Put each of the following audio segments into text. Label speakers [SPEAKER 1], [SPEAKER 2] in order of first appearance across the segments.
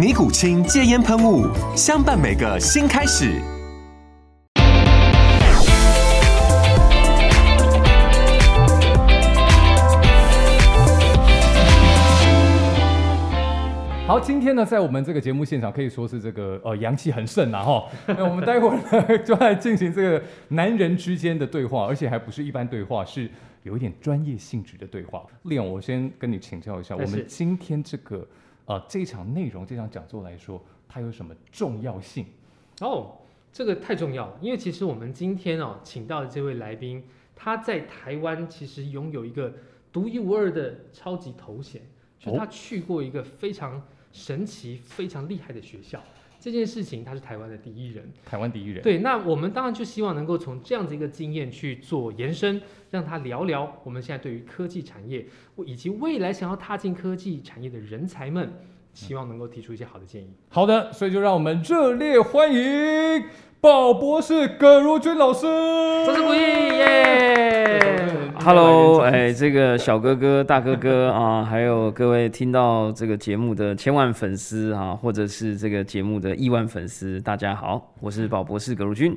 [SPEAKER 1] 尼古清戒烟喷雾，相伴每个新开始。
[SPEAKER 2] 好，今天呢，在我们这个节目现场可以说是这个呃阳气很盛啊哈。那我们待会儿呢就来进行这个男人之间的对话，而且还不是一般对话，是有一点专业性质的对话。练，我先跟你请教一下，我们今天这个呃这一场内容，这场讲座来说，它有什么重要性？
[SPEAKER 3] 哦，这个太重要了，因为其实我们今天哦请到的这位来宾，他在台湾其实拥有一个独一无二的超级头衔，就他去过一个非常。神奇非常厉害的学校，这件事情他是台湾的第一人，
[SPEAKER 2] 台湾第一人。
[SPEAKER 3] 对，那我们当然就希望能够从这样子一个经验去做延伸，让他聊聊我们现在对于科技产业，以及未来想要踏进科技产业的人才们，希望能够提出一些好的建议。
[SPEAKER 2] 好的，所以就让我们热烈欢迎。宝博士葛如君老师，
[SPEAKER 3] 掌声鼓励耶
[SPEAKER 4] ！Hello，哎，这个小哥哥、大哥哥啊，还有各位听到这个节目的千万粉丝啊，或者是这个节目的亿万粉丝，大家好，我是宝博士葛如君。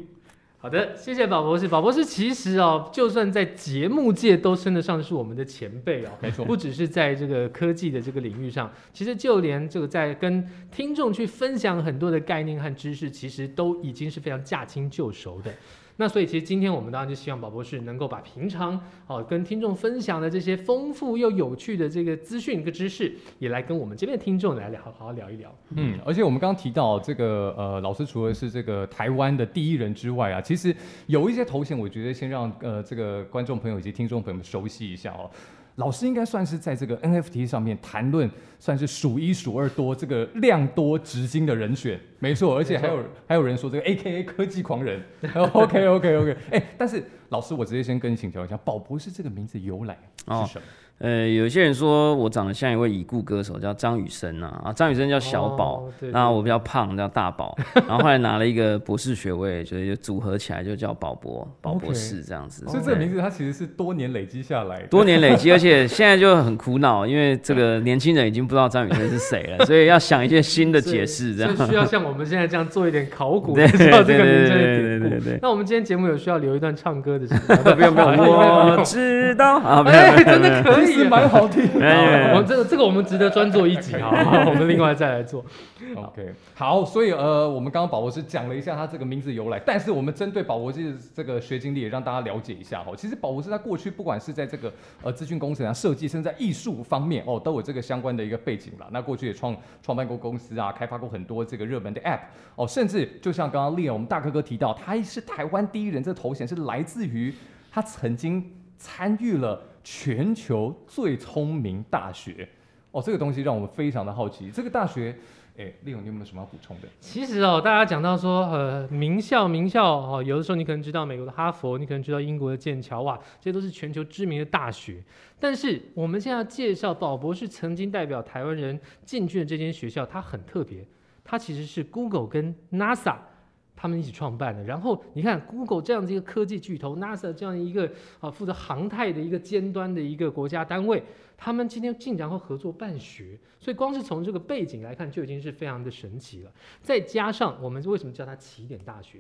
[SPEAKER 3] 好的，谢谢宝博士。宝博士其实哦，就算在节目界都称得上是我们的前辈哦。
[SPEAKER 2] 没错，
[SPEAKER 3] 不只是在这个科技的这个领域上，其实就连这个在跟听众去分享很多的概念和知识，其实都已经是非常驾轻就熟的。那所以其实今天我们当然就希望宝博士能够把平常哦跟听众分享的这些丰富又有趣的这个资讯跟知识，也来跟我们这边的听众来聊好好聊一聊。
[SPEAKER 2] 嗯，而且我们刚刚提到这个呃老师除了是这个台湾的第一人之外啊，其实有一些头衔，我觉得先让呃这个观众朋友以及听众朋友们熟悉一下哦。老师应该算是在这个 NFT 上面谈论，算是数一数二多这个量多值金的人选，没错，而且还有还有人说这个 AKA 科技狂人，OK OK OK，哎，但是老师我直接先跟你请教一下，宝博士这个名字由来是什么？
[SPEAKER 4] 呃，有些人说我长得像一位已故歌手，叫张雨生啊，啊，张雨生叫小宝，那我比较胖，叫大宝，然后后来拿了一个博士学位，所以就组合起来就叫宝博，宝博士这样子。
[SPEAKER 2] 所以这个名字它其实是多年累积下来的，
[SPEAKER 4] 多年累积，而且现在就很苦恼，因为这个年轻人已经不知道张雨生是谁了，所以要想一些新的解释，这样
[SPEAKER 3] 需要像我们现在这样做一点考古，知道这个名字的典故。那我们今天节目有需要留一段唱歌的时间，
[SPEAKER 4] 不用不用，我知道啊，
[SPEAKER 3] 哎，真的可以，
[SPEAKER 2] 蛮好听。
[SPEAKER 3] 我们这个这个我们值得专做一集啊，我们另外再来做。
[SPEAKER 2] OK，好，所以呃，我们刚刚宝博士讲了一下他这个名字由来，但是我们针对宝博士这个学经历，也让大家了解一下哈。其实宝博士在过去不管是在这个呃资讯工程啊、设计，甚至在艺术方面哦，都有这个相关的一个背景啦。那过去也创创办过公司啊，开发过很多这个热门的 App 哦，甚至就像刚刚列我们大哥哥提到，他是台湾第一人，这头衔是来自于他曾经参与了。全球最聪明大学哦，这个东西让我们非常的好奇。这个大学，哎，利勇，你有没有什么要补充的？
[SPEAKER 3] 其实哦，大家讲到说，呃，名校名校哦，有的时候你可能知道美国的哈佛，你可能知道英国的剑桥，哇，这些都是全球知名的大学。但是我们现在要介绍宝博士曾经代表台湾人进去的这间学校，它很特别，它其实是 Google 跟 NASA。他们一起创办的，然后你看，Google 这样子一个科技巨头，NASA 这样一个啊负责航太的一个尖端的一个国家单位，他们今天竟然会合作办学，所以光是从这个背景来看，就已经是非常的神奇了。再加上我们为什么叫它起点大学？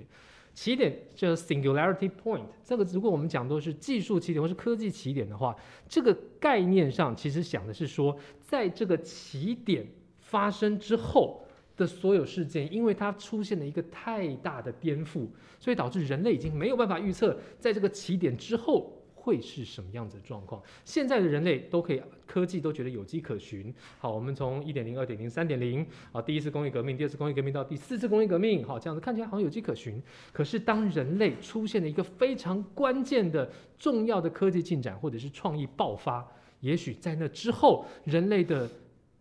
[SPEAKER 3] 起点叫 Singularity Point，这个如果我们讲都是技术起点或是科技起点的话，这个概念上其实想的是说，在这个起点发生之后。的所有事件，因为它出现了一个太大的颠覆，所以导致人类已经没有办法预测在这个起点之后会是什么样子的状况。现在的人类都可以科技都觉得有迹可循。好，我们从一点零、二点零、三点零，啊，第一次工业革命、第二次工业革命到第四次工业革命，好，这样子看起来好像有迹可循。可是当人类出现了一个非常关键的、重要的科技进展或者是创意爆发，也许在那之后，人类的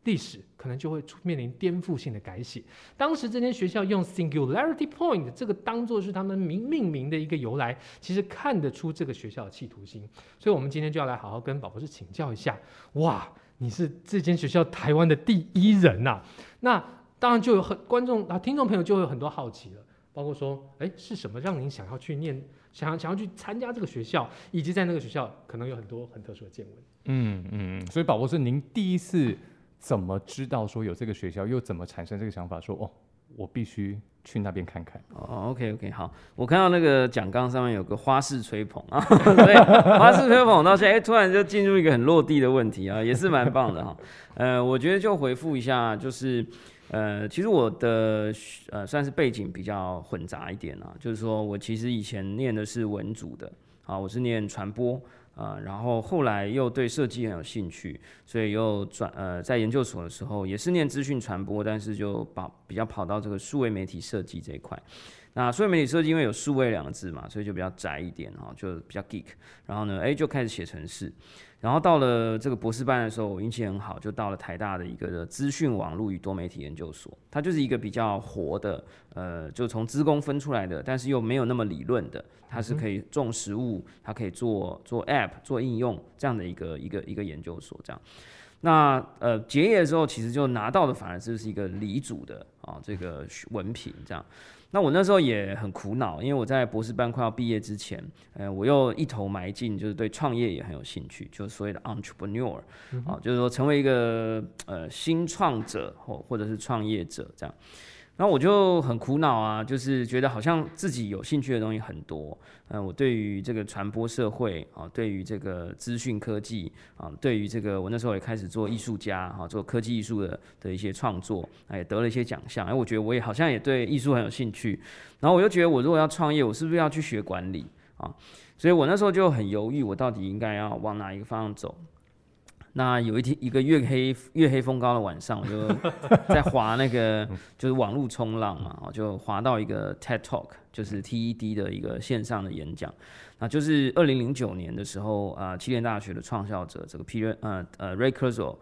[SPEAKER 3] 历史可能就会面临颠覆性的改写。当时这间学校用 Singularity Point 这个当做是他们名命名的一个由来，其实看得出这个学校的企图心。所以，我们今天就要来好好跟宝博士请教一下。哇，你是这间学校台湾的第一人呐！那当然就有很观众啊，听众朋友就会有很多好奇了，包括说，哎，是什么让您想要去念，想要想要去参加这个学校，以及在那个学校可能有很多很特殊的见闻。
[SPEAKER 2] 嗯嗯，所以宝博士，您第一次。怎么知道说有这个学校，又怎么产生这个想法？说哦，我必须去那边看看。
[SPEAKER 4] 哦，OK OK，好，我看到那个讲纲上面有个花式吹捧啊，对，花式吹捧到现在，突然就进入一个很落地的问题啊，也是蛮棒的哈。呃，我觉得就回复一下，就是呃，其实我的呃算是背景比较混杂一点啊，就是说我其实以前念的是文组的啊，我是念传播。啊，然后后来又对设计很有兴趣，所以又转呃，在研究所的时候也是念资讯传播，但是就跑比较跑到这个数位媒体设计这一块。那数位媒体设计因为有数位两个字嘛，所以就比较窄一点哈，就比较 geek。然后呢，哎，就开始写程式。然后到了这个博士班的时候，我运气很好，就到了台大的一个资讯网络与多媒体研究所。它就是一个比较活的，呃，就从资工分出来的，但是又没有那么理论的。它是可以种实物，它可以做做 App 做应用这样的一个一个一个研究所。这样，那呃结业的时候，其实就拿到的反而就是一个理组的啊这个文凭这样。那我那时候也很苦恼，因为我在博士班快要毕业之前，呃，我又一头埋进，就是对创业也很有兴趣，就是所谓的 entrepreneur，啊，就是说成为一个呃新创者或或者是创业者这样。然后我就很苦恼啊，就是觉得好像自己有兴趣的东西很多，嗯，我对于这个传播社会啊，对于这个资讯科技啊，对于这个我那时候也开始做艺术家哈，做科技艺术的的一些创作，也得了一些奖项，哎，我觉得我也好像也对艺术很有兴趣，然后我又觉得我如果要创业，我是不是要去学管理啊？所以我那时候就很犹豫，我到底应该要往哪一个方向走。那有一天，一个月黑月黑风高的晚上，我就在滑那个 就是网络冲浪嘛，我就滑到一个 TED Talk，就是 TED 的一个线上的演讲。那就是二零零九年的时候啊，七联大学的创校者这个 Peter 呃呃 Ray Kurzweil，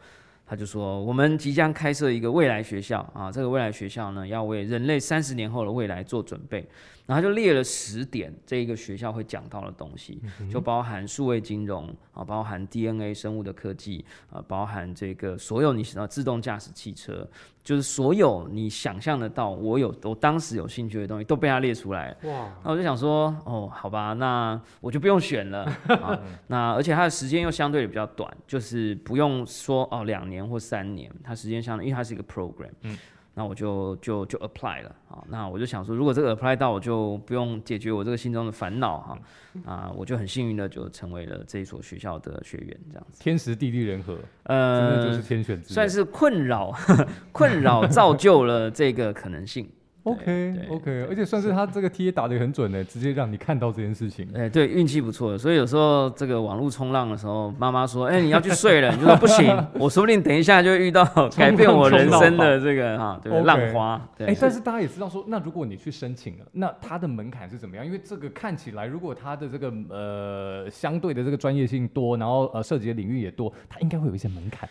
[SPEAKER 4] 他就说我们即将开设一个未来学校啊，这个未来学校呢要为人类三十年后的未来做准备。然后就列了十点，这一个学校会讲到的东西，就包含数位金融啊，包含 DNA 生物的科技啊，包含这个所有你想到自动驾驶汽车，就是所有你想象得到，我有我当时有兴趣的东西都被他列出来。哇！那我就想说，哦，好吧，那我就不用选了啊。那而且它的时间又相对比较短，就是不用说哦两年或三年，它时间相对，因为它是一个 program。嗯。那我就就就 apply 了啊，那我就想说，如果这个 apply 到，我就不用解决我这个心中的烦恼哈，啊，我就很幸运的就成为了这一所学校的学员，这样子。
[SPEAKER 2] 天时地利人和，呃，真的就是天选之
[SPEAKER 4] 算是困扰，困扰造就了这个可能性。
[SPEAKER 2] OK OK，而且算是他这个 T 打的很准呢，直接让你看到这件事情。
[SPEAKER 4] 哎，对，运气不错。所以有时候这个网络冲浪的时候，妈妈说：“哎，你要去睡了。”你就说：“不行，我说不定等一下就遇到改变我人生的这个哈，对浪花。”
[SPEAKER 2] 哎，但是大家也知道说，那如果你去申请了，那它的门槛是怎么样？因为这个看起来，如果它的这个呃相对的这个专业性多，然后呃涉及的领域也多，它应该会有一些门槛。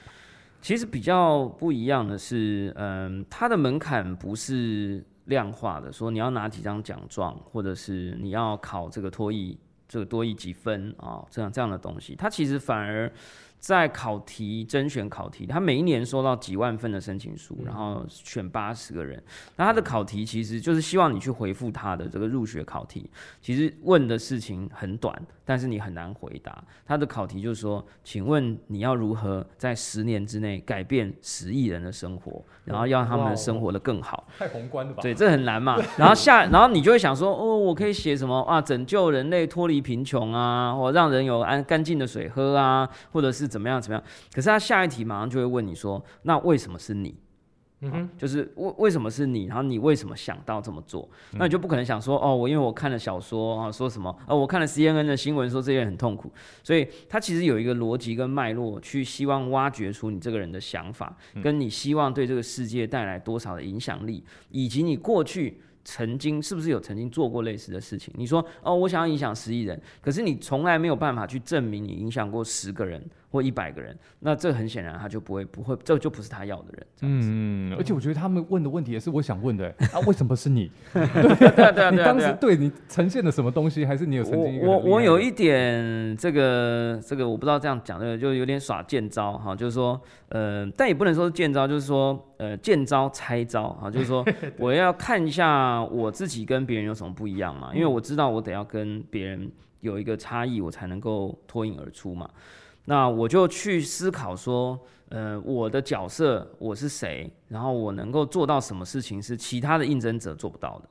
[SPEAKER 4] 其实比较不一样的是，嗯，它的门槛不是。量化的说，你要拿几张奖状，或者是你要考这个脱译，这个多译几分啊？这样这样的东西，它其实反而。在考题甄选考题，他每一年收到几万份的申请书，然后选八十个人。那他的考题其实就是希望你去回复他的这个入学考题。其实问的事情很短，但是你很难回答。他的考题就是说，请问你要如何在十年之内改变十亿人的生活，然后让他们生活的更好？
[SPEAKER 2] 太宏观了吧？
[SPEAKER 4] 对，这很难嘛。然后下，然后你就会想说，哦，我可以写什么啊？拯救人类脱离贫穷啊，或让人有安干净的水喝啊，或者是。怎么样？怎么样？可是他下一题马上就会问你说：“那为什么是你？”嗯哼，就是为为什么是你，然后你为什么想到这么做？那你就不可能想说哦，我因为我看了小说啊，说什么哦，我看了 CNN 的新闻说这些人很痛苦，所以他其实有一个逻辑跟脉络，去希望挖掘出你这个人的想法，跟你希望对这个世界带来多少的影响力，以及你过去。曾经是不是有曾经做过类似的事情？你说哦，我想要影响十亿人，可是你从来没有办法去证明你影响过十个人或一百个人，那这很显然他就不会不会，这就不是他要的人。
[SPEAKER 2] 嗯，而且我觉得他们问的问题也是我想问的啊，为什么是你？
[SPEAKER 4] 对对对，
[SPEAKER 2] 你当时对你呈现的什么东西？还是你有曾经？
[SPEAKER 4] 我我有一点这个这个我不知道这样讲的就有点耍剑招哈，就是说呃，但也不能说是剑招，就是说。呃，见招拆招啊，就是说我要看一下我自己跟别人有什么不一样嘛，因为我知道我得要跟别人有一个差异，我才能够脱颖而出嘛。那我就去思考说，呃，我的角色我是谁，然后我能够做到什么事情是其他的应征者做不到的。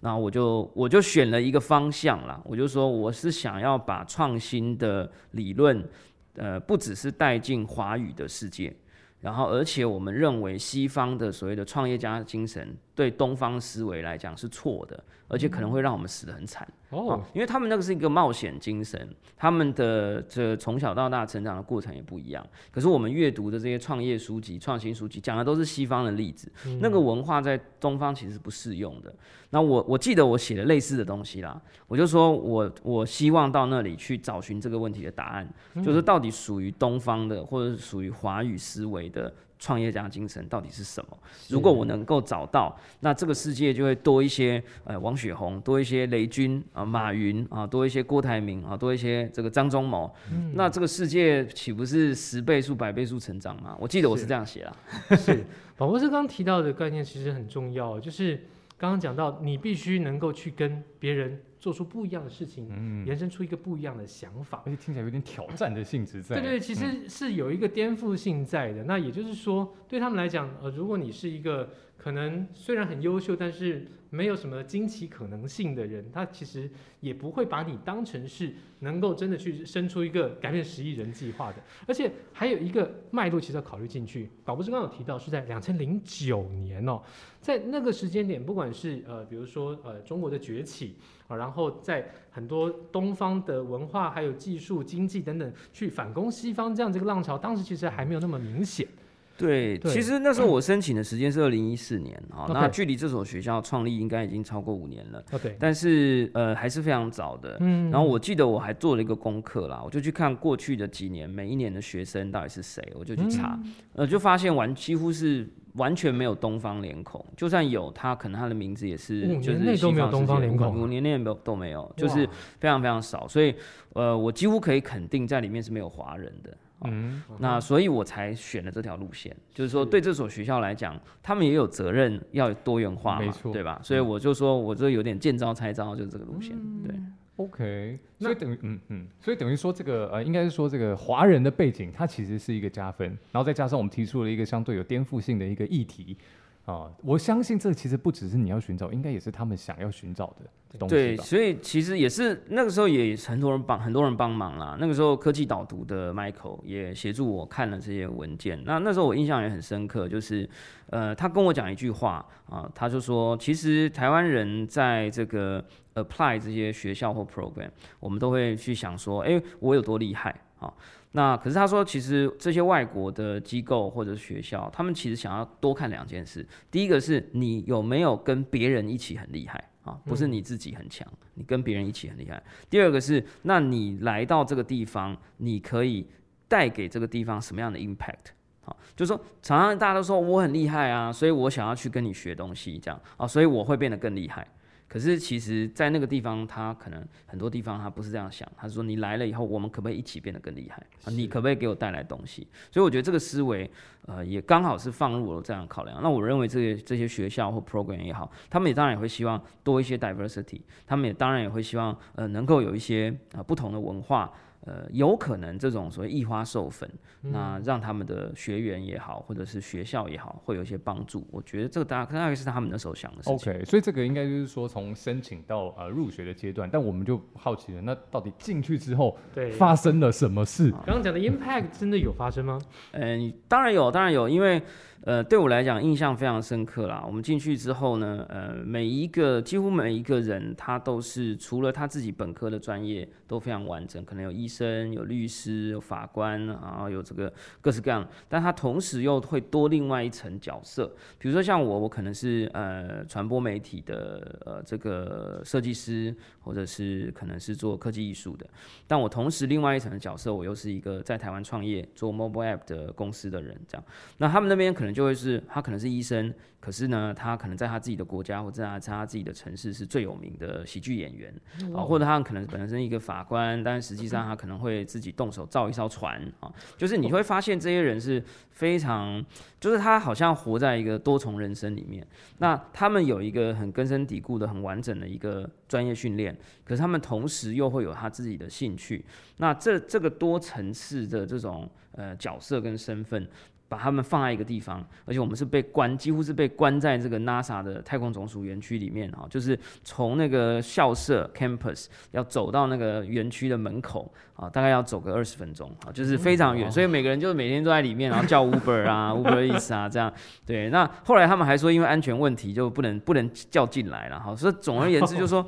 [SPEAKER 4] 那我就我就选了一个方向啦，我就说我是想要把创新的理论，呃，不只是带进华语的世界。然后，而且我们认为西方的所谓的创业家精神对东方思维来讲是错的，而且可能会让我们死得很惨哦。因为他们那个是一个冒险精神，他们的这从小到大成长的过程也不一样。可是我们阅读的这些创业书籍、创新书籍讲的都是西方的例子，那个文化在东方其实不适用的。那我我记得我写了类似的东西啦，我就说我我希望到那里去找寻这个问题的答案，就是到底属于东方的或者是属于华语思维的创业家精神到底是什么？如果我能够找到，那这个世界就会多一些呃王雪红，多一些雷军啊，马云啊，多一些郭台铭啊，多一些这个张忠谋，那这个世界岂不是十倍数、百倍数成长吗？我记得我是这样写啦。
[SPEAKER 3] 是，宝博士刚提到的概念其实很重要，就是。刚刚讲到，你必须能够去跟别人做出不一样的事情，嗯，延伸出一个不一样的想法，
[SPEAKER 2] 而且听起来有点挑战的性质在。
[SPEAKER 3] 对对，其实是有一个颠覆性在的。那也就是说，对他们来讲，呃，如果你是一个可能虽然很优秀，但是没有什么惊奇可能性的人，他其实也不会把你当成是能够真的去生出一个改变十亿人计划的。而且还有一个脉络，其实要考虑进去。宝博士刚刚有提到，是在两千零九年哦。在那个时间点，不管是呃，比如说呃，中国的崛起啊，然后在很多东方的文化、还有技术、经济等等，去反攻西方这样这个浪潮，当时其实还没有那么明显。
[SPEAKER 4] 对，其实那时候 我申请的时间是二零一四年啊，那距离这所学校创立应该已经超过五年了。
[SPEAKER 3] 对，
[SPEAKER 4] 但是呃还是非常早的。嗯，然后我记得我还做了一个功课啦，我就去看过去的几年每一年的学生到底是谁，我就去查，呃，就发现完几乎是。完全没有东方脸孔，就算有他，可能他的名字也是就是
[SPEAKER 3] 都没有东方脸孔，
[SPEAKER 4] 五年内没有都没有，就是非常非常少。所以，呃，我几乎可以肯定在里面是没有华人的。嗯，那所以我才选了这条路线，就是说对这所学校来讲，他们也有责任要多元化嘛，对吧？所以我就说，我这有点见招拆招，就是这个路线，对。
[SPEAKER 2] OK，所以等于嗯嗯，所以等于说这个呃，应该是说这个华人的背景，它其实是一个加分，然后再加上我们提出了一个相对有颠覆性的一个议题啊，我相信这其实不只是你要寻找，应该也是他们想要寻找的东西。
[SPEAKER 4] 对，所以其实也是那个时候也很多人帮很多人帮忙啦。那个时候科技导读的 Michael 也协助我看了这些文件。那那时候我印象也很深刻，就是呃，他跟我讲一句话啊，他就说，其实台湾人在这个 apply 这些学校或 program，我们都会去想说，哎，我有多厉害啊？那可是他说，其实这些外国的机构或者学校，他们其实想要多看两件事。第一个是你有没有跟别人一起很厉害。啊，不是你自己很强，你跟别人一起很厉害。第二个是，那你来到这个地方，你可以带给这个地方什么样的 impact？好，就是说，常常大家都说我很厉害啊，所以我想要去跟你学东西，这样啊，所以我会变得更厉害。可是其实，在那个地方，他可能很多地方他不是这样想。他说：“你来了以后，我们可不可以一起变得更厉害？啊，你可不可以给我带来东西？”所以我觉得这个思维，呃，也刚好是放入了这样考量。那我认为这些这些学校或 program 也好，他们也当然也会希望多一些 diversity，他们也当然也会希望，呃，能够有一些啊不同的文化。呃，有可能这种所谓异花授粉，那让他们的学员也好，或者是学校也好，会有一些帮助。我觉得这个大大概是他们那时候想的事
[SPEAKER 2] 情。OK，所以这个应该就是说从申请到呃入学的阶段，但我们就好奇了，那到底进去之后发生了什么事？
[SPEAKER 3] 刚刚讲的 impact 真的有发生吗？
[SPEAKER 4] 嗯，当然有，当然有，因为呃，对我来讲印象非常深刻啦。我们进去之后呢，呃，每一个几乎每一个人，他都是除了他自己本科的专业都非常完整，可能有医生、有律师、有法官，然后有这个各式各样，但他同时又会多另外一层角色。比如说像我，我可能是呃传播媒体的呃这个设计师，或者是可能是做科技艺术的，但我同时另外一层的角色，我又是一个在台湾创业做 mobile app 的公司的人，这样。那他们那边可能。就会是他可能是医生，可是呢，他可能在他自己的国家或者在他自己的城市是最有名的喜剧演员啊，或者他可能本身一个法官，但实际上他可能会自己动手造一艘船啊。就是你会发现这些人是非常，就是他好像活在一个多重人生里面。那他们有一个很根深蒂固的、很完整的一个专业训练，可是他们同时又会有他自己的兴趣。那这这个多层次的这种呃角色跟身份。把他们放在一个地方，而且我们是被关，几乎是被关在这个 NASA 的太空总署园区里面啊，就是从那个校舍 campus 要走到那个园区的门口啊，大概要走个二十分钟啊，就是非常远，所以每个人就是每天都在里面，然后叫 Uber 啊，Uber Eats 啊这样。对，那后来他们还说因为安全问题就不能不能叫进来了哈，所以总而言之就是说，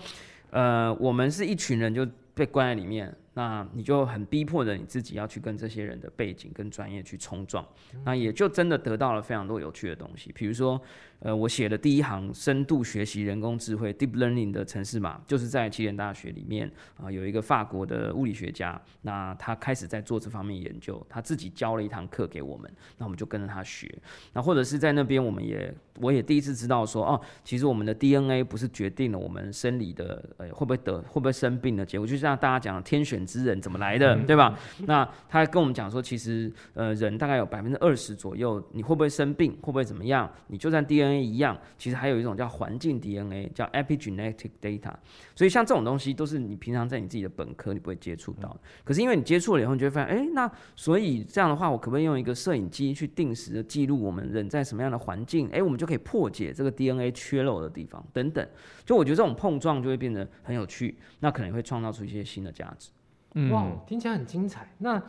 [SPEAKER 4] 呃，我们是一群人就被关在里面。那你就很逼迫着你自己要去跟这些人的背景跟专业去冲撞，那也就真的得到了非常多有趣的东西，比如说。呃，我写的第一行深度学习人工智慧 （deep learning） 的城市码，就是在起点大学里面啊，有一个法国的物理学家，那他开始在做这方面研究，他自己教了一堂课给我们，那我们就跟着他学。那或者是在那边，我们也我也第一次知道说，哦，其实我们的 DNA 不是决定了我们生理的呃会不会得会不会生病的结果，就像大家讲天选之人怎么来的，对吧？那他跟我们讲说，其实呃人大概有百分之二十左右，你会不会生病，会不会怎么样，你就算 DNA。一样，其实还有一种叫环境 DNA，叫 epigenetic data。所以像这种东西，都是你平常在你自己的本科你不会接触到。可是因为你接触了以后，你就会发现，哎，那所以这样的话，我可不可以用一个摄影机去定时的记录我们人在什么样的环境？哎，我们就可以破解这个 DNA 缺漏的地方等等。就我觉得这种碰撞就会变得很有趣，那可能会创造出一些新的价值。
[SPEAKER 3] 哇，听起来很精彩。那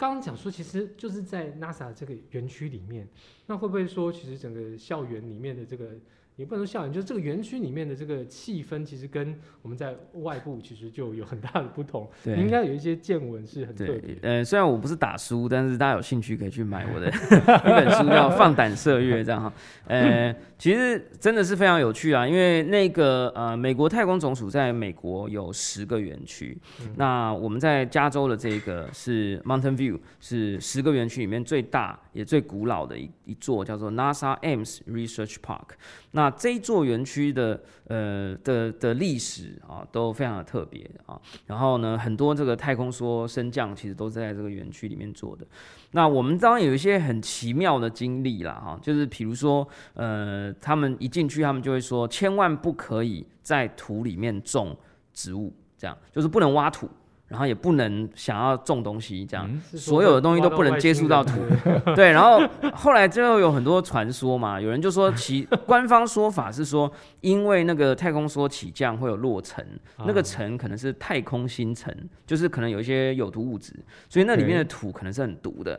[SPEAKER 3] 刚刚讲说，其实就是在 NASA 这个园区里面，那会不会说，其实整个校园里面的这个？也不能说校园，就是这个园区里面的这个气氛，其实跟我们在外部其实就有很大的不同。对，应该有一些见闻是很特别。
[SPEAKER 4] 呃，虽然我不是打书，但是大家有兴趣可以去买我的 一本书，叫《放胆射月》这样哈。呃，其实真的是非常有趣啊，因为那个呃，美国太空总署在美国有十个园区，那我们在加州的这个是 Mountain View，是十个园区里面最大也最古老的一一座，叫做 NASA Ames Research Park。那那这一座园区的呃的的历史啊都非常的特别啊，然后呢，很多这个太空梭升降其实都是在这个园区里面做的。那我们当然有一些很奇妙的经历啦，哈，就是比如说呃，他们一进去，他们就会说，千万不可以在土里面种植物，这样就是不能挖土。然后也不能想要种东西，这样所有的东西都不能接触到土。对，然后后来最后有很多传说嘛，有人就说 其官方说法是说，因为那个太空梭起降会有落尘，那个尘可能是太空星尘，就是可能有一些有毒物质，所以那里面的土可能是很毒的。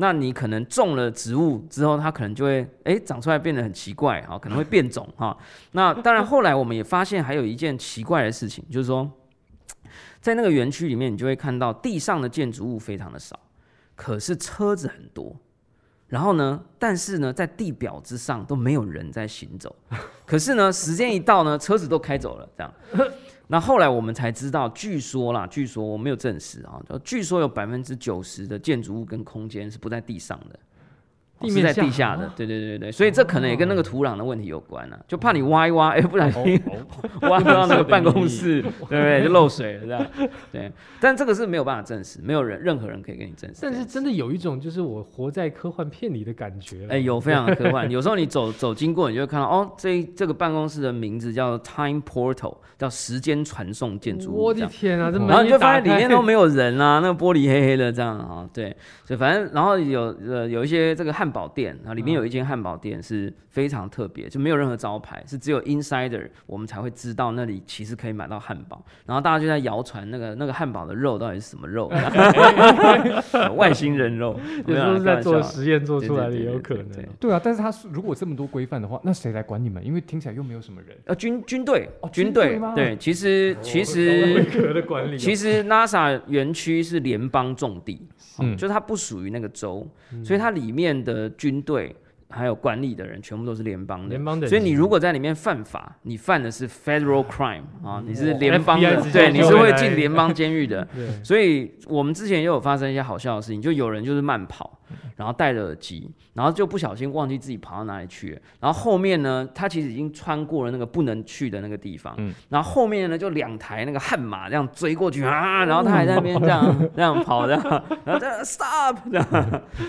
[SPEAKER 4] 那你可能种了植物之后，它可能就会哎长出来变得很奇怪哈，可能会变种哈。那当然后来我们也发现还有一件奇怪的事情，就是说。在那个园区里面，你就会看到地上的建筑物非常的少，可是车子很多。然后呢，但是呢，在地表之上都没有人在行走。可是呢，时间一到呢，车子都开走了。这样，那后来我们才知道，据说啦，据说我没有证实啊，据说有百分之九十的建筑物跟空间是不在地上的。是在地下的，对对对对所以这可能也跟那个土壤的问题有关啊，就怕你挖一挖，哎，不小心 挖到那个办公 室，对不对？就漏水了这样。对，但这个是没有办法证实，没有人任何人可以给你证实。
[SPEAKER 3] 但是真的有一种就是我活在科幻片里的感觉。
[SPEAKER 4] 哎，有非常的科幻。有时候你走走经过，你就会看到哦，这这个办公室的名字叫 Time Portal，叫时间传送建筑物。
[SPEAKER 3] 我的天啊！
[SPEAKER 4] 然后你就发现里面都没有人啊，那个玻璃黑黑的这样啊，对，所以反正然后有呃有一些这个汉。汉堡店啊，里面有一间汉堡店是非常特别，就没有任何招牌，是只有 insider 我们才会知道那里其实可以买到汉堡。然后大家就在谣传那个那个汉堡的肉到底是什么肉，外星人肉，
[SPEAKER 3] 有时候是在做实验做出来的也有可能。
[SPEAKER 2] 对啊，但是他如果这么多规范的话，那谁来管你们？因为听起来又没有什么人。
[SPEAKER 4] 呃，军军队，军队对，其实其实其实 NASA 园区是联邦重地。嗯，就是它不属于那个州，所以它里面的军队还有管理的人全部都是联邦的。
[SPEAKER 3] 联邦的，
[SPEAKER 4] 所以你如果在里面犯法，你犯的是 federal crime 啊，你是联邦的，对，你是会进联邦监狱的。所以我们之前也有发生一些好笑的事情，就有人就是慢跑。然后戴着耳机，然后就不小心忘记自己跑到哪里去了。然后后面呢，他其实已经穿过了那个不能去的那个地方。嗯。然后后面呢，就两台那个悍马这样追过去啊，然后他还在那边这样 这样跑这样，然后这样 stop 这样，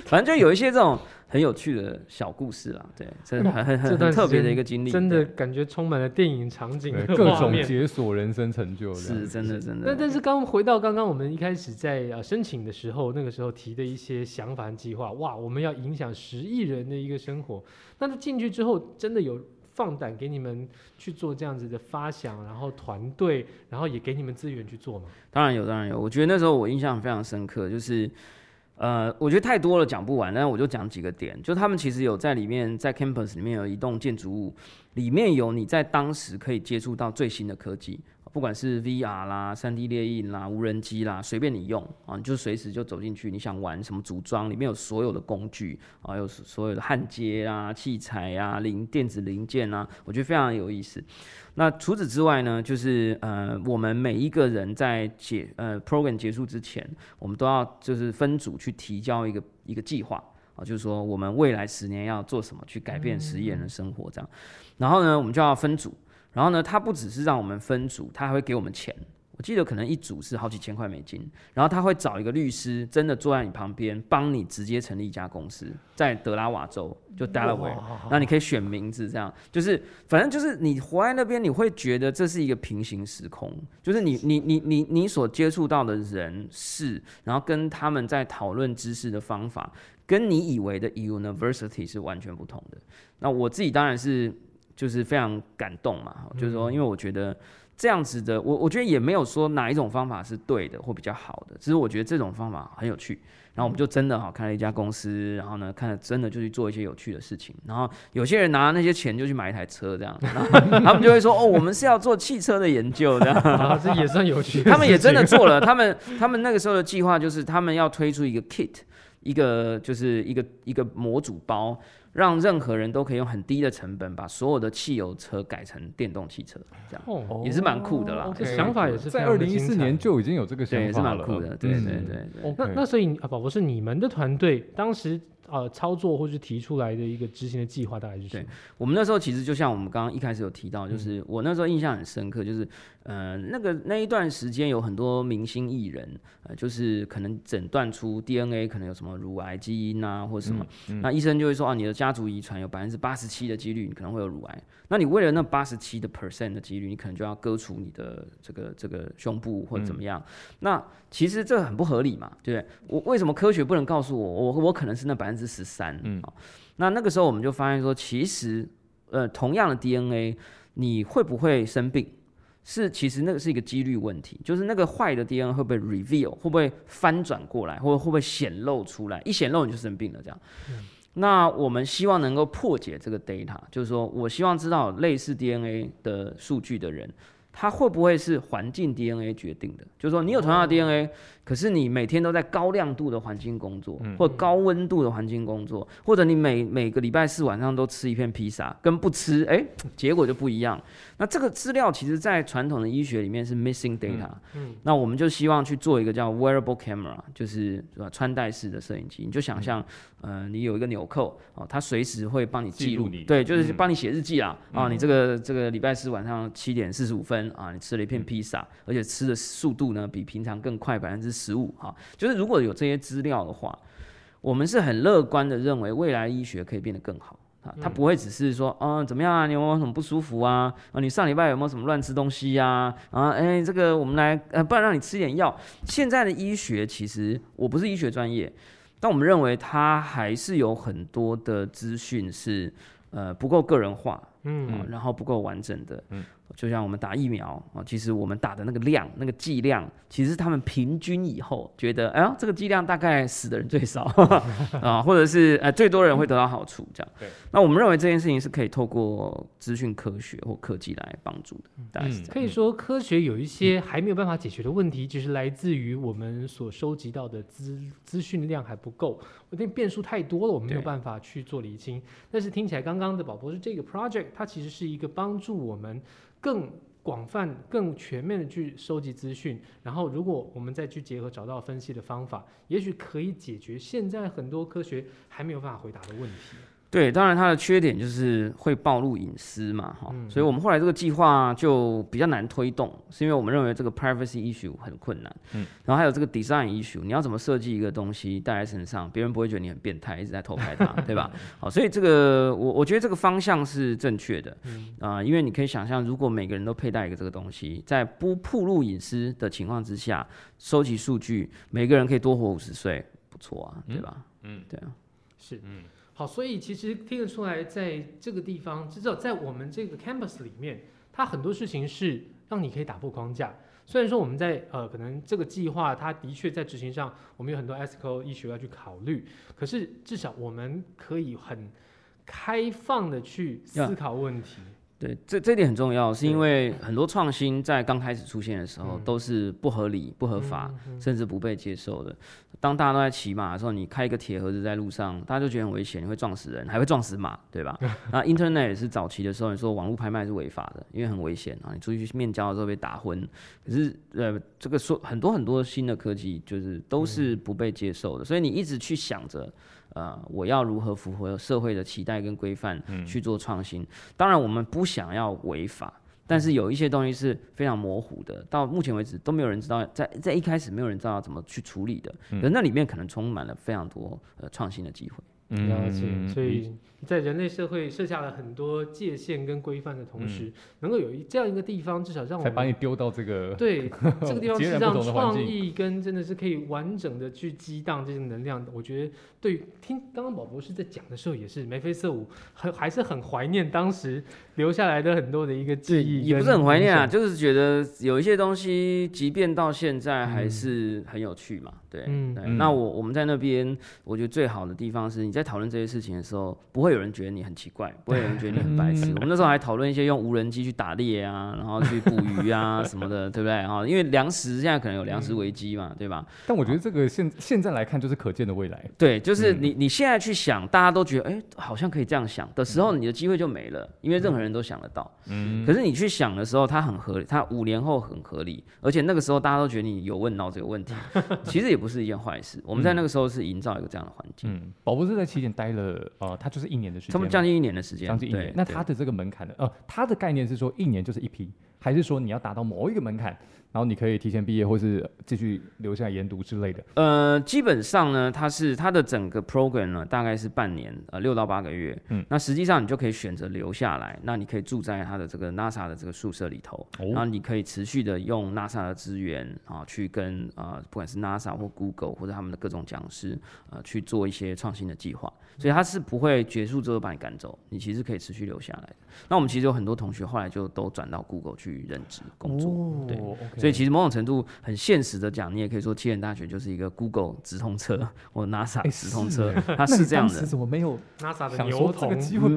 [SPEAKER 4] 反正就有一些这种。很有趣的小故事啊，对，真的很很很特别的一个经历，
[SPEAKER 3] 真的感觉充满了电影场景，
[SPEAKER 2] 各种解锁人生成就，
[SPEAKER 4] 是真的真的。
[SPEAKER 3] 那但是刚回到刚刚我们一开始在呃申请的时候，那个时候提的一些想法和计划，哇，我们要影响十亿人的一个生活。那他进去之后，真的有放胆给你们去做这样子的发想，然后团队，然后也给你们资源去做吗？
[SPEAKER 4] 当然有，当然有。我觉得那时候我印象非常深刻，就是。呃，我觉得太多了讲不完，但是我就讲几个点。就他们其实有在里面，在 campus 里面有一栋建筑物，里面有你在当时可以接触到最新的科技，不管是 VR 啦、三 D 列印啦、无人机啦，随便你用啊，你就随时就走进去，你想玩什么组装，里面有所有的工具啊，有所有的焊接啊、器材啊、零电子零件啊，我觉得非常有意思。那除此之外呢，就是呃，我们每一个人在解呃 program 结束之前，我们都要就是分组去提交一个一个计划啊，就是说我们未来十年要做什么去改变十亿人的生活这样。然后呢，我们就要分组。然后呢，他不只是让我们分组，他还会给我们钱。我记得可能一组是好几千块美金，然后他会找一个律师，真的坐在你旁边，帮你直接成立一家公司，在德拉瓦州就 Delaware，那你可以选名字，这样就是反正就是你活在那边，你会觉得这是一个平行时空，就是你你你你你所接触到的人事，然后跟他们在讨论知识的方法，跟你以为的 University 是完全不同的。那我自己当然是就是非常感动嘛，就是说因为我觉得。这样子的，我我觉得也没有说哪一种方法是对的或比较好的，只是我觉得这种方法很有趣。然后我们就真的哈开了一家公司，然后呢，看了真的就去做一些有趣的事情。然后有些人拿那些钱就去买一台车，这样，他们就会说哦，我们是要做汽车的研究的
[SPEAKER 3] 这也算有趣。
[SPEAKER 4] 他们也真的做了，他们他们那个时候的计划就是他们要推出一个 kit，一个就是一个一个模组包。让任何人都可以用很低的成本把所有的汽油车改成电动汽车，这样也是蛮酷的啦。
[SPEAKER 3] 这想法也是
[SPEAKER 2] 在二零一四年就已经有这个想法了，
[SPEAKER 4] 也是蛮酷的。对对对。
[SPEAKER 3] 那那所以啊，宝宝是你们的团队当时。呃，操作或是提出来的一个执行的计划大概是什么？
[SPEAKER 4] 我们那时候其实就像我们刚刚一开始有提到，就是我那时候印象很深刻，就是呃那个那一段时间有很多明星艺人，呃就是可能诊断出 DNA 可能有什么乳癌基因啊或者什么，那医生就会说啊你的家族遗传有百分之八十七的几率你可能会有乳癌，那你为了那八十七的 percent 的几率，你可能就要割除你的这个这个胸部或者怎么样？那其实这很不合理嘛，对不对？我为什么科学不能告诉我，我我可能是那百分之十三？嗯，那那个时候我们就发现说，其实呃，同样的 DNA，你会不会生病？是其实那个是一个几率问题，就是那个坏的 DNA 会不会 reveal，会不会翻转过来，或者会不会显露出来？一显露你就生病了，这样。那我们希望能够破解这个 data，就是说我希望知道类似 DNA 的数据的人。它会不会是环境 DNA 决定的？就是说，你有同样的 DNA，可是你每天都在高亮度的环境工作，或高温度的环境工作，或者你每每个礼拜四晚上都吃一片披萨，跟不吃，哎，结果就不一样。那这个资料其实，在传统的医学里面是 missing data。嗯，那我们就希望去做一个叫 wearable camera，就是穿戴式的摄影机。你就想象，呃，你有一个纽扣，哦，它随时会帮你记录你，对，就是帮你写日记啊。啊，你这个这个礼拜四晚上七点四十五分啊，你吃了一片披萨，而且吃的速度呢比平常更快百分之十五。哈，就是如果有这些资料的话，我们是很乐观的认为未来医学可以变得更好。啊，他不会只是说，嗯，怎么样啊？你有没有什么不舒服啊？啊，你上礼拜有没有什么乱吃东西呀？啊，哎，这个我们来，呃，不然让你吃点药。现在的医学其实，我不是医学专业，但我们认为它还是有很多的资讯是呃不够个人化，嗯，然后不够完整的，嗯。就像我们打疫苗啊，其实我们打的那个量、那个剂量，其实他们平均以后觉得，哎呀，这个剂量大概死的人最少 啊，或者是呃最多人会得到好处这样。对。那我们认为这件事情是可以透过资讯科学或科技来帮助的。嗯，
[SPEAKER 3] 可以说科学有一些还没有办法解决的问题，其实来自于我们所收集到的资资讯量还不够，我为变数太多了，我们没有办法去做厘清。但是听起来刚刚的宝博士这个 project，它其实是一个帮助我们。更广泛、更全面的去收集资讯，然后如果我们再去结合找到分析的方法，也许可以解决现在很多科学还没有办法回答的问题。
[SPEAKER 4] 对，当然它的缺点就是会暴露隐私嘛，哈，所以我们后来这个计划就比较难推动，是因为我们认为这个 privacy issue 很困难，嗯，然后还有这个 design issue，你要怎么设计一个东西带在身上，别人不会觉得你很变态，一直在偷拍它，对吧？好，所以这个我我觉得这个方向是正确的，啊，因为你可以想象，如果每个人都佩戴一个这个东西，在不暴露隐私的情况之下，收集数据，每个人可以多活五十岁，不错啊，对吧？嗯，对啊，
[SPEAKER 3] 是，嗯。好，所以其实听得出来，在这个地方，至少在我们这个 campus 里面，它很多事情是让你可以打破框架。虽然说我们在呃，可能这个计划它的确在执行上，我们有很多 ethical issue 要去考虑，可是至少我们可以很开放的去思考问题。
[SPEAKER 4] 对，这这点很重要，是因为很多创新在刚开始出现的时候都是不合理、不合法，甚至不被接受的。当大家都在骑马的时候，你开一个铁盒子在路上，大家就觉得很危险，你会撞死人，还会撞死马，对吧？那 Internet 也是早期的时候，你说网络拍卖是违法的，因为很危险啊，你出去面交的时候被打昏。可是呃，这个说很多很多新的科技就是都是不被接受的，所以你一直去想着。呃，我要如何符合社会的期待跟规范去做创新？当然，我们不想要违法，但是有一些东西是非常模糊的，到目前为止都没有人知道，在在一开始没有人知道怎么去处理的，嗯那里面可能充满了非常多呃创新的机会。
[SPEAKER 3] 了解，所以在人类社会设下了很多界限跟规范的同时，能够有一这样一个地方，至少让我
[SPEAKER 2] 才把你丢到这个
[SPEAKER 3] 对这个地方 是让创意跟真的是可以完整的去激荡这些能量。我觉得对听刚刚宝博士在讲的时候，也是眉飞色舞，很还是很怀念当时留下来的很多的一个记忆，
[SPEAKER 4] 也不是很怀念啊，就是觉得有一些东西，即便到现在还是很有趣嘛。对，那我我们在那边，我觉得最好的地方是你在讨论这些事情的时候，不会有人觉得你很奇怪，不会有人觉得你很白痴。我们那时候还讨论一些用无人机去打猎啊，然后去捕鱼啊 什么的，对不对？哈，因为粮食现在可能有粮食危机嘛，对吧？
[SPEAKER 2] 但我觉得这个现现在来看就是可见的未来。
[SPEAKER 4] 对，就是你你现在去想，大家都觉得哎，好像可以这样想的时候，你的机会就没了，因为任何人都想得到。嗯。可是你去想的时候，它很合理，它五年后很合理，而且那个时候大家都觉得你有问到这个问题，其实也。不是一件坏事。我们在那个时候是营造一个这样的环境。嗯，
[SPEAKER 2] 宝博士在起点待了，呃，他就是一年的时间，他
[SPEAKER 4] 们将近一年的时间，
[SPEAKER 2] 将近一年。那他的这个门槛呢？呃，他的概念是说一年就是一批，还是说你要达到某一个门槛？然后你可以提前毕业，或是继续留下来研读之类的。
[SPEAKER 4] 呃，基本上呢，它是它的整个 program 呢，大概是半年，呃，六到八个月。嗯，那实际上你就可以选择留下来，那你可以住在它的这个 NASA 的这个宿舍里头，然后你可以持续的用 NASA 的资源啊，去跟啊，不管是 NASA 或 Google 或者他们的各种讲师，呃，去做一些创新的计划。所以他是不会结束之后把你赶走，你其实可以持续留下来的。那我们其实有很多同学后来就都转到 Google 去任职工作，对。所以其实某种程度很现实的讲，你也可以说，七人大学就是一个 Google 直通车或 NASA 直通车，它是这样的。
[SPEAKER 2] 怎么没有
[SPEAKER 3] NASA 的牛头？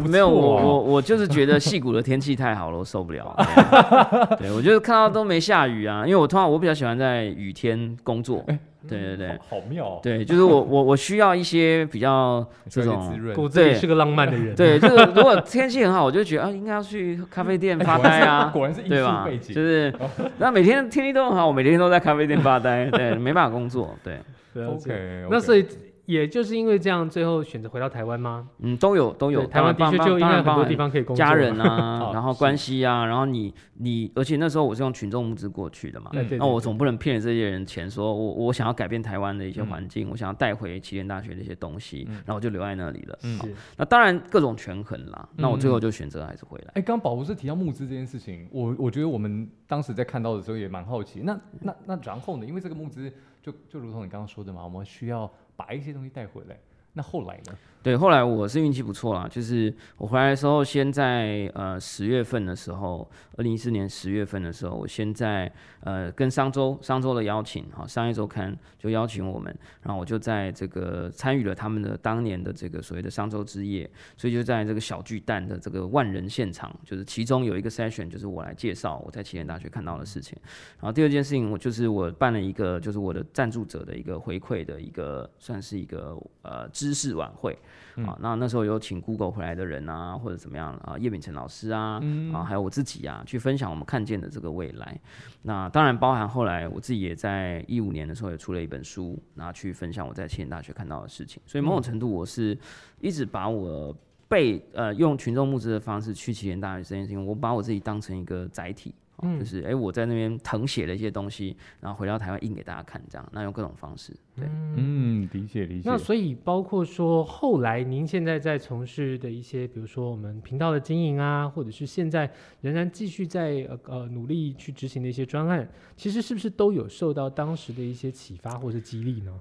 [SPEAKER 4] 没有，我我我就是觉得戏谷的天气太好了，我受不了。对，我就是看到都没下雨啊，因为我通常我比较喜欢在雨天工作。对对对，
[SPEAKER 2] 好妙。
[SPEAKER 4] 对，就是我我我需要一些比较 这种，
[SPEAKER 3] 骨子里是个浪漫的人。
[SPEAKER 4] 对，就 是如果天气很好，我就觉得啊，应该要去咖啡店发呆啊。
[SPEAKER 2] 果然是艺术背景。
[SPEAKER 4] 就是，那每天天气都很好，我每天都在咖啡店发呆，对，没办法工作。对
[SPEAKER 2] ，OK。
[SPEAKER 3] 那所以。也就是因为这样，最后选择回到台湾吗？
[SPEAKER 4] 嗯，都有都有。
[SPEAKER 3] 台湾的确就应该很多地方可以工
[SPEAKER 4] 作。家人啊，然后关系啊，然后你你，而且那时候我是用群众募资过去的嘛，那我总不能骗这些人钱，说我我想要改变台湾的一些环境，我想要带回起点大学的一些东西，然后我就留在那里了。嗯，那当然各种权衡啦，那我最后就选择还是回来。
[SPEAKER 2] 哎，刚刚宝博士提到募资这件事情，我我觉得我们当时在看到的时候也蛮好奇。那那那然后呢？因为这个募资。就就如同你刚刚说的嘛，我们需要把一些东西带回来。那后来呢？
[SPEAKER 4] 对，后来我是运气不错啦，就是我回来的时候，先在呃十月份的时候，二零一四年十月份的时候，我先在呃跟商周商周的邀请，哈，商业周刊就邀请我们，然后我就在这个参与了他们的当年的这个所谓的商周之夜，所以就在这个小巨蛋的这个万人现场，就是其中有一个 session，就是我来介绍我在起点大学看到的事情，然后第二件事情，我就是我办了一个就是我的赞助者的一个回馈的一个算是一个呃知识晚会。啊，那那时候有请 Google 回来的人啊，或者怎么样啊，叶秉成老师啊，啊，还有我自己啊，去分享我们看见的这个未来。那当然包含后来我自己也在一五年的时候也出了一本书，然后去分享我在清大学看到的事情。所以某种程度，我是一直把我被呃用群众募资的方式去起点大学这件事情，我把我自己当成一个载体。就是哎，我在那边誊写了一些东西，然后回到台湾印给大家看，这样，那用各种方式，对，
[SPEAKER 2] 嗯，理解理解。
[SPEAKER 3] 那所以包括说后来您现在在从事的一些，比如说我们频道的经营啊，或者是现在仍然继续在呃呃努力去执行的一些专案，其实是不是都有受到当时的一些启发或是激励呢？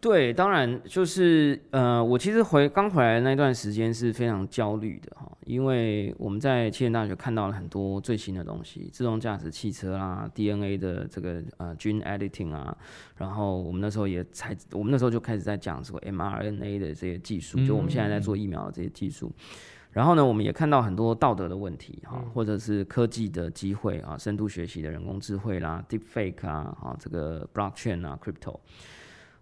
[SPEAKER 4] 对，当然就是呃，我其实回刚回来那段时间是非常焦虑的哈，因为我们在青年大学看到了很多最新的东西，自动驾驶汽车啦，DNA 的这个呃 gene editing 啊，然后我们那时候也才，我们那时候就开始在讲什么 mRNA 的这些技术，就我们现在在做疫苗的这些技术，然后呢，我们也看到很多道德的问题哈，或者是科技的机会啊，深度学习的人工智慧啦，deepfake 啊，啊这个 blockchain 啊，crypto。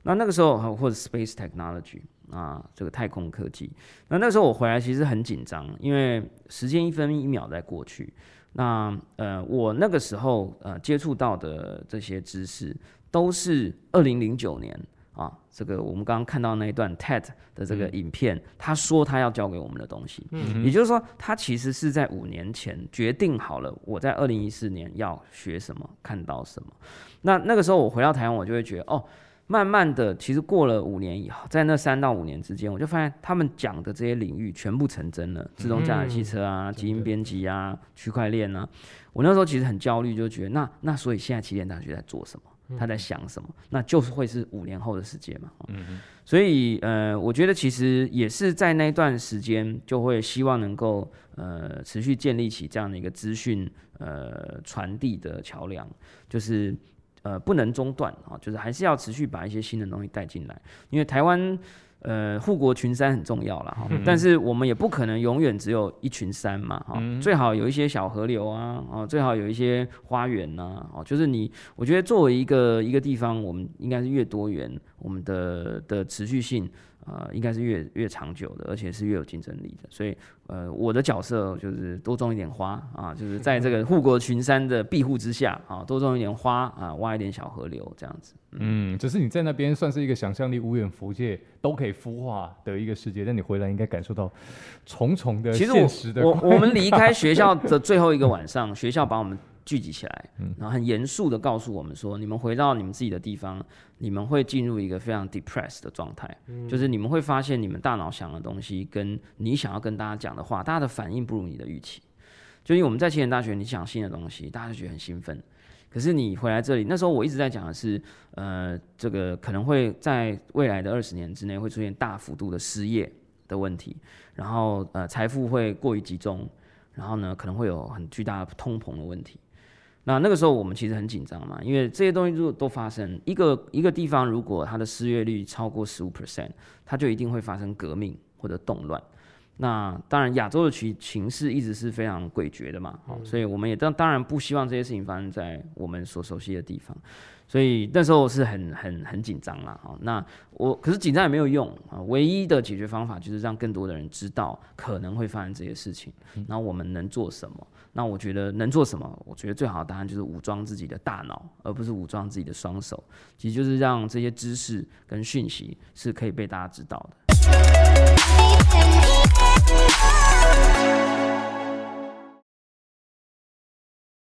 [SPEAKER 4] 那那个时候，或者 space technology 啊，这个太空科技。那那个时候我回来其实很紧张，因为时间一分一秒在过去。那呃，我那个时候呃接触到的这些知识，都是二零零九年啊，这个我们刚刚看到那一段 TED 的这个影片，他说他要教给我们的东西。嗯。也就是说，他其实是在五年前决定好了，我在二零一四年要学什么，看到什么。那那个时候我回到台湾，我就会觉得哦。慢慢的，其实过了五年以后，在那三到五年之间，我就发现他们讲的这些领域全部成真了，自动驾驶汽车啊，基因编辑啊，区块链啊。我那时候其实很焦虑，就觉得那那所以现在起点大学在做什么？他在想什么？那就是会是五年后的世界嘛。嗯所以呃，我觉得其实也是在那段时间，就会希望能够呃持续建立起这样的一个资讯呃传递的桥梁，就是。呃，不能中断啊，就是还是要持续把一些新的东西带进来，因为台湾呃护国群山很重要了哈，但是我们也不可能永远只有一群山嘛哈，最好有一些小河流啊，哦，最好有一些花园呐，哦，就是你，我觉得作为一个一个地方，我们应该是越多元，我们的的持续性。呃，应该是越越长久的，而且是越有竞争力的。所以，呃，我的角色就是多种一点花啊，就是在这个护国群山的庇护之下啊，多种一点花啊，挖一点小河流这样子。
[SPEAKER 2] 嗯，只是你在那边算是一个想象力无远弗届，都可以孵化的一个世界，但你回来应该感受到重重的现实的。
[SPEAKER 4] 我我们离开学校的最后一个晚上，学校把我们。聚集起来，然后很严肃的告诉我们说：“你们回到你们自己的地方，你们会进入一个非常 depressed 的状态，就是你们会发现你们大脑想的东西跟你想要跟大家讲的话，大家的反应不如你的预期。就因为我们在青年大学，你讲新的东西，大家就觉得很兴奋。可是你回来这里，那时候我一直在讲的是，呃，这个可能会在未来的二十年之内会出现大幅度的失业的问题，然后呃，财富会过于集中，然后呢，可能会有很巨大的通膨的问题。”那那个时候我们其实很紧张嘛，因为这些东西如果都发生，一个一个地方如果它的失业率超过十五 percent，它就一定会发生革命或者动乱。那当然亚洲的情情势一直是非常诡谲的嘛，所以我们也当当然不希望这些事情发生在我们所熟悉的地方。所以那时候是很很很紧张啦，哈。那我可是紧张也没有用啊，唯一的解决方法就是让更多的人知道可能会发生这些事情，然后我们能做什么？那我觉得能做什么我觉得最好的答案就是武装自己的大脑而不是武装自己的双手。其实就是让这些知识跟讯息是可以被大家知道的。